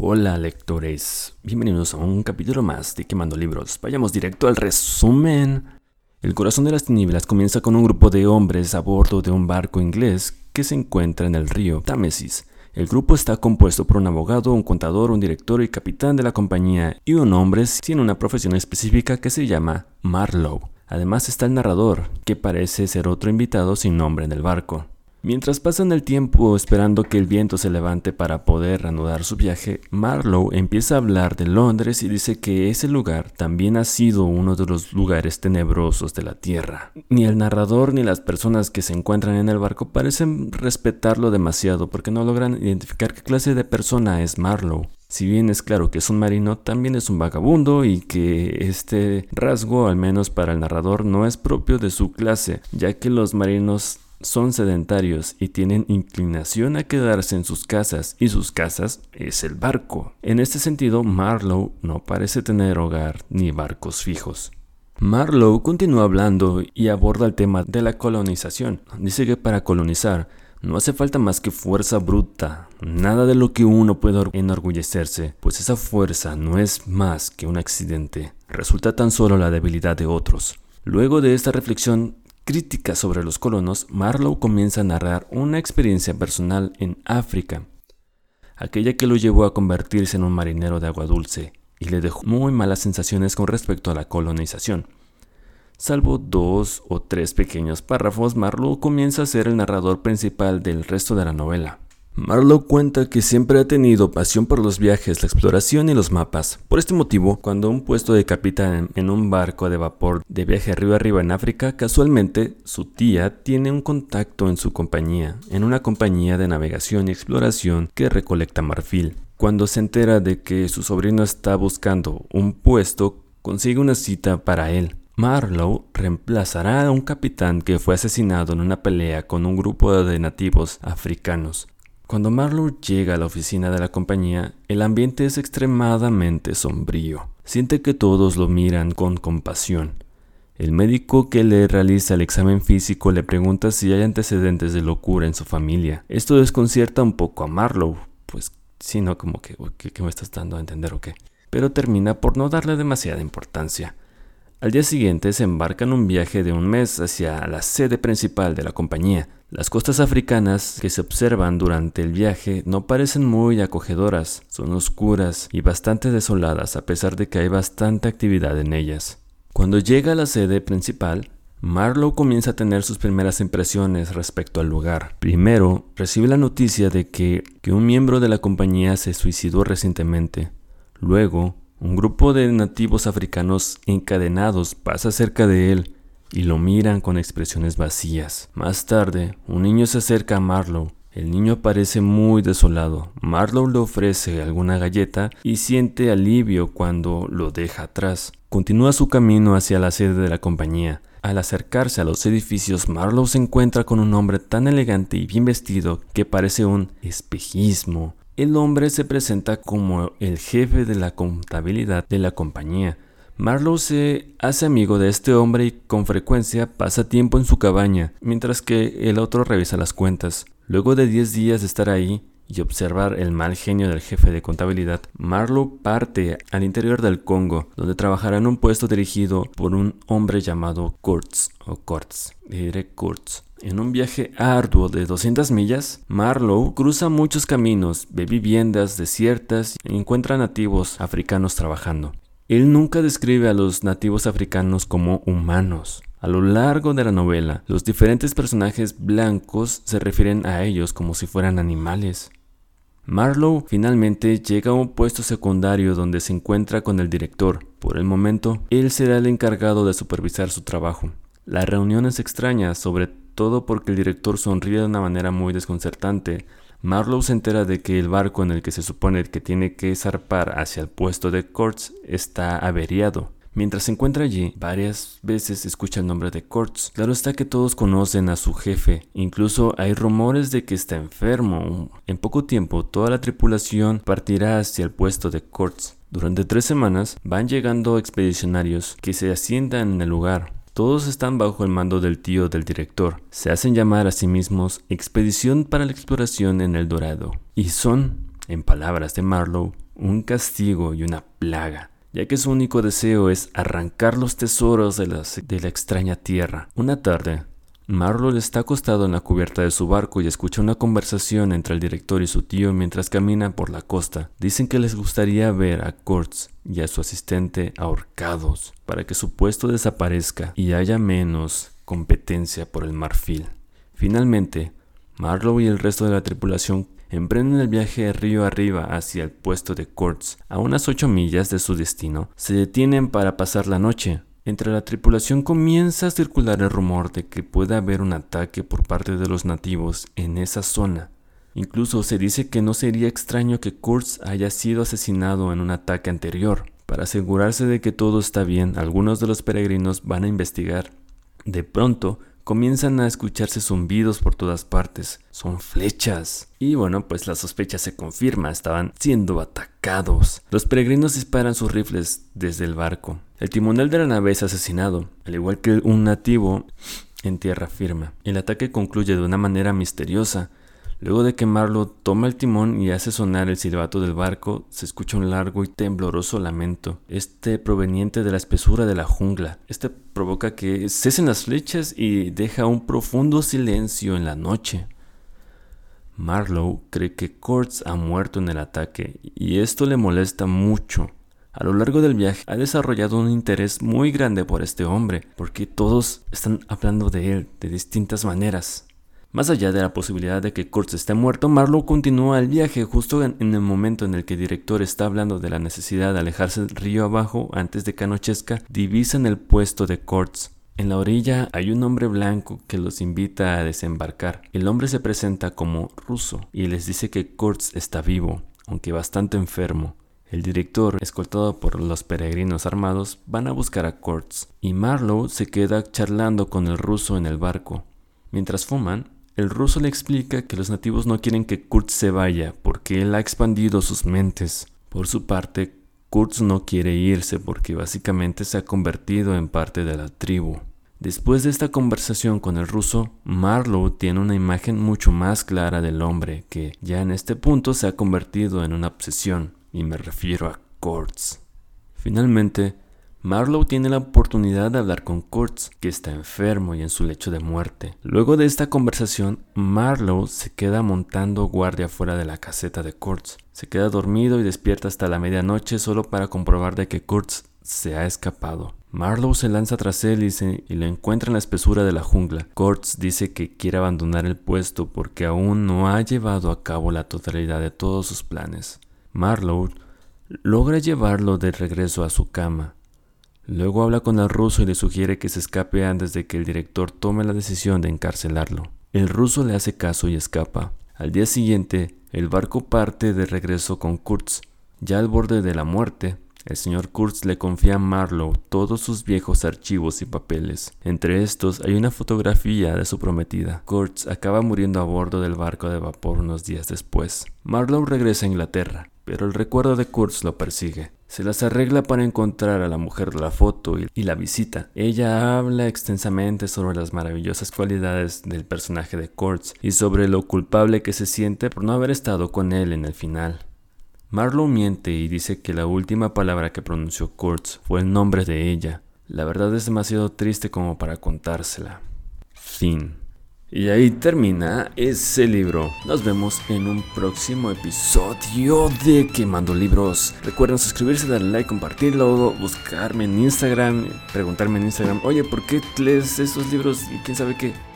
Hola lectores, bienvenidos a un capítulo más de Quemando Libros. Vayamos directo al resumen. El corazón de las tinieblas comienza con un grupo de hombres a bordo de un barco inglés que se encuentra en el río Támesis. El grupo está compuesto por un abogado, un contador, un director y capitán de la compañía y un hombre sin una profesión específica que se llama Marlowe. Además está el narrador, que parece ser otro invitado sin nombre en el barco. Mientras pasan el tiempo esperando que el viento se levante para poder reanudar su viaje, Marlowe empieza a hablar de Londres y dice que ese lugar también ha sido uno de los lugares tenebrosos de la Tierra. Ni el narrador ni las personas que se encuentran en el barco parecen respetarlo demasiado porque no logran identificar qué clase de persona es Marlowe. Si bien es claro que es un marino, también es un vagabundo y que este rasgo, al menos para el narrador, no es propio de su clase, ya que los marinos son sedentarios y tienen inclinación a quedarse en sus casas y sus casas es el barco. En este sentido, Marlowe no parece tener hogar ni barcos fijos. Marlowe continúa hablando y aborda el tema de la colonización. Dice que para colonizar no hace falta más que fuerza bruta, nada de lo que uno pueda enorgullecerse, pues esa fuerza no es más que un accidente, resulta tan solo la debilidad de otros. Luego de esta reflexión, crítica sobre los colonos, Marlowe comienza a narrar una experiencia personal en África, aquella que lo llevó a convertirse en un marinero de agua dulce y le dejó muy malas sensaciones con respecto a la colonización. Salvo dos o tres pequeños párrafos, Marlowe comienza a ser el narrador principal del resto de la novela. Marlowe cuenta que siempre ha tenido pasión por los viajes, la exploración y los mapas. Por este motivo, cuando un puesto de capitán en un barco de vapor de viaje arriba arriba en África, casualmente su tía tiene un contacto en su compañía, en una compañía de navegación y exploración que recolecta marfil. Cuando se entera de que su sobrino está buscando un puesto, consigue una cita para él. Marlowe reemplazará a un capitán que fue asesinado en una pelea con un grupo de nativos africanos. Cuando Marlowe llega a la oficina de la compañía, el ambiente es extremadamente sombrío. Siente que todos lo miran con compasión. El médico que le realiza el examen físico le pregunta si hay antecedentes de locura en su familia. Esto desconcierta un poco a Marlowe, pues si no, como que, ¿qué, me estás dando a entender o qué? Pero termina por no darle demasiada importancia. Al día siguiente se embarca en un viaje de un mes hacia la sede principal de la compañía. Las costas africanas que se observan durante el viaje no parecen muy acogedoras, son oscuras y bastante desoladas a pesar de que hay bastante actividad en ellas. Cuando llega a la sede principal, Marlowe comienza a tener sus primeras impresiones respecto al lugar. Primero, recibe la noticia de que, que un miembro de la compañía se suicidó recientemente. Luego, un grupo de nativos africanos encadenados pasa cerca de él y lo miran con expresiones vacías. Más tarde, un niño se acerca a Marlowe. El niño parece muy desolado. Marlowe le ofrece alguna galleta y siente alivio cuando lo deja atrás. Continúa su camino hacia la sede de la compañía. Al acercarse a los edificios, Marlowe se encuentra con un hombre tan elegante y bien vestido que parece un espejismo el hombre se presenta como el jefe de la contabilidad de la compañía. Marlowe se hace amigo de este hombre y con frecuencia pasa tiempo en su cabaña, mientras que el otro revisa las cuentas. Luego de 10 días de estar ahí y observar el mal genio del jefe de contabilidad, Marlowe parte al interior del Congo, donde trabajará en un puesto dirigido por un hombre llamado Kurtz o Kurtz, diré Kurtz. En un viaje arduo de 200 millas, Marlowe cruza muchos caminos, ve viviendas desiertas y encuentra nativos africanos trabajando. Él nunca describe a los nativos africanos como humanos. A lo largo de la novela, los diferentes personajes blancos se refieren a ellos como si fueran animales. Marlowe finalmente llega a un puesto secundario donde se encuentra con el director. Por el momento, él será el encargado de supervisar su trabajo. La reunión es extraña, sobre todo porque el director sonríe de una manera muy desconcertante. Marlowe se entera de que el barco en el que se supone que tiene que zarpar hacia el puesto de Kurtz está averiado. Mientras se encuentra allí, varias veces escucha el nombre de Kurtz. Claro está que todos conocen a su jefe, incluso hay rumores de que está enfermo. En poco tiempo, toda la tripulación partirá hacia el puesto de Kurtz. Durante tres semanas van llegando expedicionarios que se asientan en el lugar, todos están bajo el mando del tío del director. Se hacen llamar a sí mismos Expedición para la Exploración en el Dorado. Y son, en palabras de Marlowe, un castigo y una plaga, ya que su único deseo es arrancar los tesoros de la, de la extraña tierra. Una tarde, Marlowe está acostado en la cubierta de su barco y escucha una conversación entre el director y su tío mientras caminan por la costa. Dicen que les gustaría ver a Kurtz y a su asistente ahorcados para que su puesto desaparezca y haya menos competencia por el marfil. Finalmente, Marlowe y el resto de la tripulación emprenden el viaje río arriba hacia el puesto de Kurtz. A unas ocho millas de su destino, se detienen para pasar la noche. Entre la tripulación comienza a circular el rumor de que puede haber un ataque por parte de los nativos en esa zona. Incluso se dice que no sería extraño que Kurtz haya sido asesinado en un ataque anterior. Para asegurarse de que todo está bien, algunos de los peregrinos van a investigar. De pronto, comienzan a escucharse zumbidos por todas partes. Son flechas. Y bueno, pues la sospecha se confirma, estaban siendo atacados. Los peregrinos disparan sus rifles desde el barco. El timonel de la nave es asesinado, al igual que un nativo en tierra firme. El ataque concluye de una manera misteriosa. Luego de que Marlowe toma el timón y hace sonar el silbato del barco, se escucha un largo y tembloroso lamento, este proveniente de la espesura de la jungla. Este provoca que cesen las flechas y deja un profundo silencio en la noche. Marlowe cree que Kurtz ha muerto en el ataque y esto le molesta mucho. A lo largo del viaje ha desarrollado un interés muy grande por este hombre, porque todos están hablando de él de distintas maneras. Más allá de la posibilidad de que Kurtz esté muerto, Marlowe continúa el viaje justo en, el momento en el que el director está hablando de la necesidad de alejarse del río abajo antes de que anochezca, divisan el puesto de Kurtz. En la orilla hay un hombre blanco que los invita a desembarcar. El hombre se presenta como ruso y les dice que Kurtz está vivo, aunque bastante enfermo. El director, escoltado por los peregrinos armados, van a buscar a Kurtz y Marlowe se queda charlando con el ruso en el barco. Mientras fuman, el ruso le explica que los nativos no quieren que Kurtz se vaya porque él ha expandido sus mentes. Por su parte, Kurtz no quiere irse porque básicamente se ha convertido en parte de la tribu. Después de esta conversación con el ruso, Marlowe tiene una imagen mucho más clara del hombre que ya en este punto se ha convertido en una obsesión, y me refiero a Kurtz. Finalmente, Marlowe tiene la oportunidad de hablar con Kurtz, que está enfermo y en su lecho de muerte. Luego de esta conversación, Marlowe se queda montando guardia fuera de la caseta de Kurtz. Se queda dormido y despierta hasta la medianoche solo para comprobar de que Kurtz se ha escapado. Marlowe se lanza tras él y, lo encuentra en la espesura de la jungla. Kurtz dice que quiere abandonar el puesto porque aún no ha llevado a cabo la totalidad de todos sus planes. Marlowe logra llevarlo de regreso a su cama. Luego habla con el ruso y le sugiere que se escape antes de que el director tome la decisión de encarcelarlo. El ruso le hace caso y escapa. Al día siguiente, el barco parte de regreso con Kurtz. Ya al borde de la muerte, el señor Kurtz le confía a Marlowe todos sus viejos archivos y papeles. Entre estos hay una fotografía de su prometida. Kurtz acaba muriendo a bordo del barco de vapor unos días después. Marlowe regresa a Inglaterra, pero el recuerdo de Kurtz lo persigue. Se las arregla para encontrar a la mujer de la foto y, la visita. Ella habla extensamente sobre las maravillosas cualidades del personaje de Kurtz y sobre lo culpable que se siente por no haber estado con él en el final. Marlowe miente y dice que la última palabra que pronunció Kurtz fue el nombre de ella. La verdad es demasiado triste como para contársela. Fin. Y ahí termina ese libro. Nos vemos en un próximo episodio de Quemando Libros. Recuerden suscribirse, darle like, compartirlo, buscarme en Instagram, preguntarme en Instagram, oye, ¿por qué lees esos libros y quién sabe qué?